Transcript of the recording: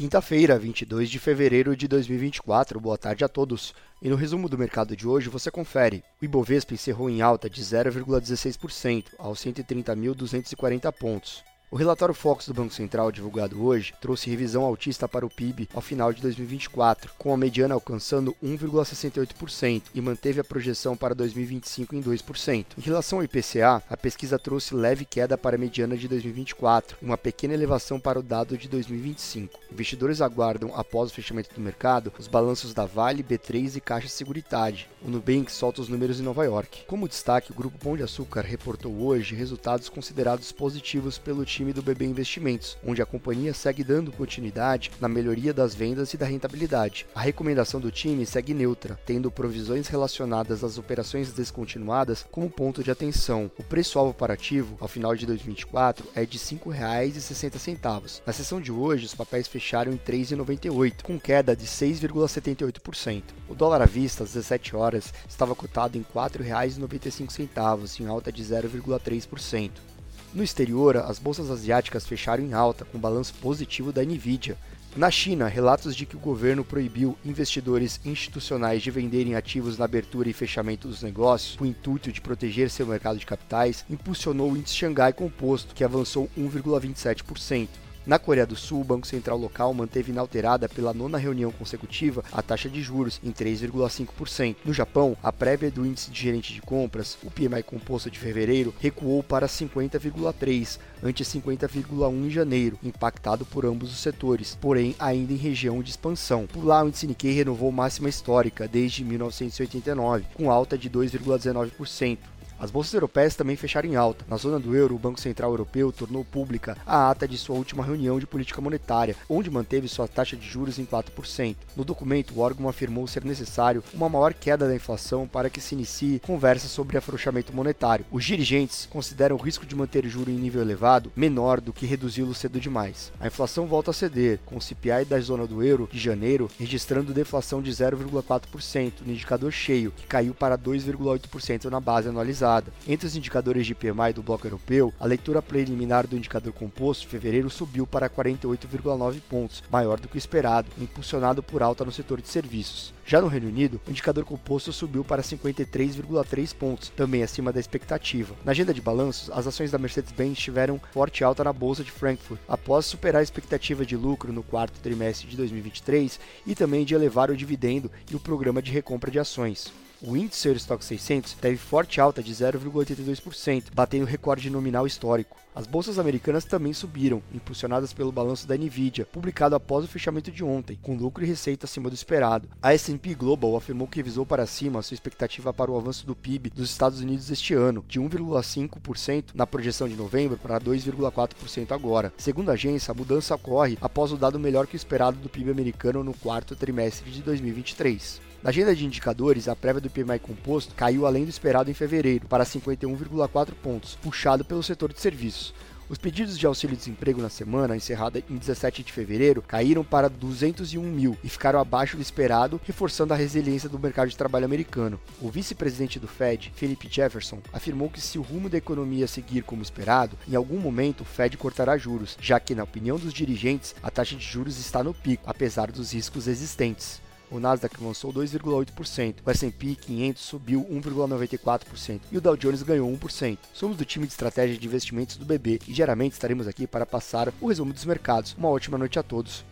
Quinta-feira, 22 de fevereiro de 2024. Boa tarde a todos. E no resumo do mercado de hoje você confere. O Ibovespa encerrou em alta de 0,16% aos 130.240 pontos. O relatório Fox do Banco Central, divulgado hoje, trouxe revisão altista para o PIB ao final de 2024, com a mediana alcançando 1,68% e manteve a projeção para 2025 em 2%. Em relação ao IPCA, a pesquisa trouxe leve queda para a mediana de 2024 e uma pequena elevação para o dado de 2025. Investidores aguardam, após o fechamento do mercado, os balanços da Vale, B3 e Caixa Seguridade. O Nubank solta os números em Nova York. Como destaque, o Grupo Pão de Açúcar reportou hoje resultados considerados positivos pelo time time do BB Investimentos, onde a companhia segue dando continuidade na melhoria das vendas e da rentabilidade. A recomendação do time segue neutra, tendo provisões relacionadas às operações descontinuadas como ponto de atenção. O preço-alvo para ativo, ao final de 2024, é de R$ 5,60. Na sessão de hoje, os papéis fecharam em R$ 3,98, com queda de 6,78%. O dólar à vista, às 17 horas, estava cotado em R$ 4,95, em alta de 0,3%. No exterior, as bolsas asiáticas fecharam em alta, com balanço positivo da Nvidia. Na China, relatos de que o governo proibiu investidores institucionais de venderem ativos na abertura e fechamento dos negócios, com o intuito de proteger seu mercado de capitais, impulsionou o índice Xangai Composto, que avançou 1,27%. Na Coreia do Sul, o Banco Central local manteve inalterada pela nona reunião consecutiva a taxa de juros em 3,5%. No Japão, a prévia do índice de gerente de compras, o PMI composto de fevereiro, recuou para 50,3 ante 50,1 em janeiro, impactado por ambos os setores, porém ainda em região de expansão. Por lá, o índice Nikkei renovou máxima histórica desde 1989, com alta de 2,19%. As bolsas europeias também fecharam em alta. Na zona do euro, o Banco Central Europeu tornou pública a ata de sua última reunião de política monetária, onde manteve sua taxa de juros em 4%. No documento, o órgão afirmou ser necessário uma maior queda da inflação para que se inicie conversa sobre afrouxamento monetário. Os dirigentes consideram o risco de manter juro em nível elevado menor do que reduzi-lo cedo demais. A inflação volta a ceder, com o CPI da zona do euro de janeiro registrando deflação de 0,4% no indicador cheio, que caiu para 2,8% na base anualizada. Entre os indicadores de PMI do bloco europeu, a leitura preliminar do indicador composto de fevereiro subiu para 48,9 pontos, maior do que o esperado, impulsionado por alta no setor de serviços. Já no Reino Unido, o indicador composto subiu para 53,3 pontos, também acima da expectativa. Na agenda de balanços, as ações da Mercedes-Benz tiveram forte alta na bolsa de Frankfurt, após superar a expectativa de lucro no quarto trimestre de 2023 e também de elevar o dividendo e o programa de recompra de ações. O índice Eurostock 600 teve forte alta de 0,82%, batendo recorde nominal histórico. As bolsas americanas também subiram, impulsionadas pelo balanço da Nvidia, publicado após o fechamento de ontem, com lucro e receita acima do esperado. A S&P Global afirmou que revisou para cima sua expectativa para o avanço do PIB dos Estados Unidos este ano, de 1,5% na projeção de novembro para 2,4% agora. Segundo a agência, a mudança ocorre após o dado melhor que o esperado do PIB americano no quarto trimestre de 2023. Na agenda de indicadores, a prévia do PMI composto caiu além do esperado em fevereiro, para 51,4 pontos, puxado pelo setor de serviços. Os pedidos de auxílio-desemprego na semana, encerrada em 17 de fevereiro, caíram para 201 mil e ficaram abaixo do esperado, reforçando a resiliência do mercado de trabalho americano. O vice-presidente do Fed, Philip Jefferson, afirmou que se o rumo da economia seguir como esperado, em algum momento o Fed cortará juros, já que, na opinião dos dirigentes, a taxa de juros está no pico, apesar dos riscos existentes o Nasdaq avançou 2,8%, o S&P 500 subiu 1,94% e o Dow Jones ganhou 1%. Somos do time de estratégia de investimentos do BB e diariamente estaremos aqui para passar o resumo dos mercados. Uma ótima noite a todos.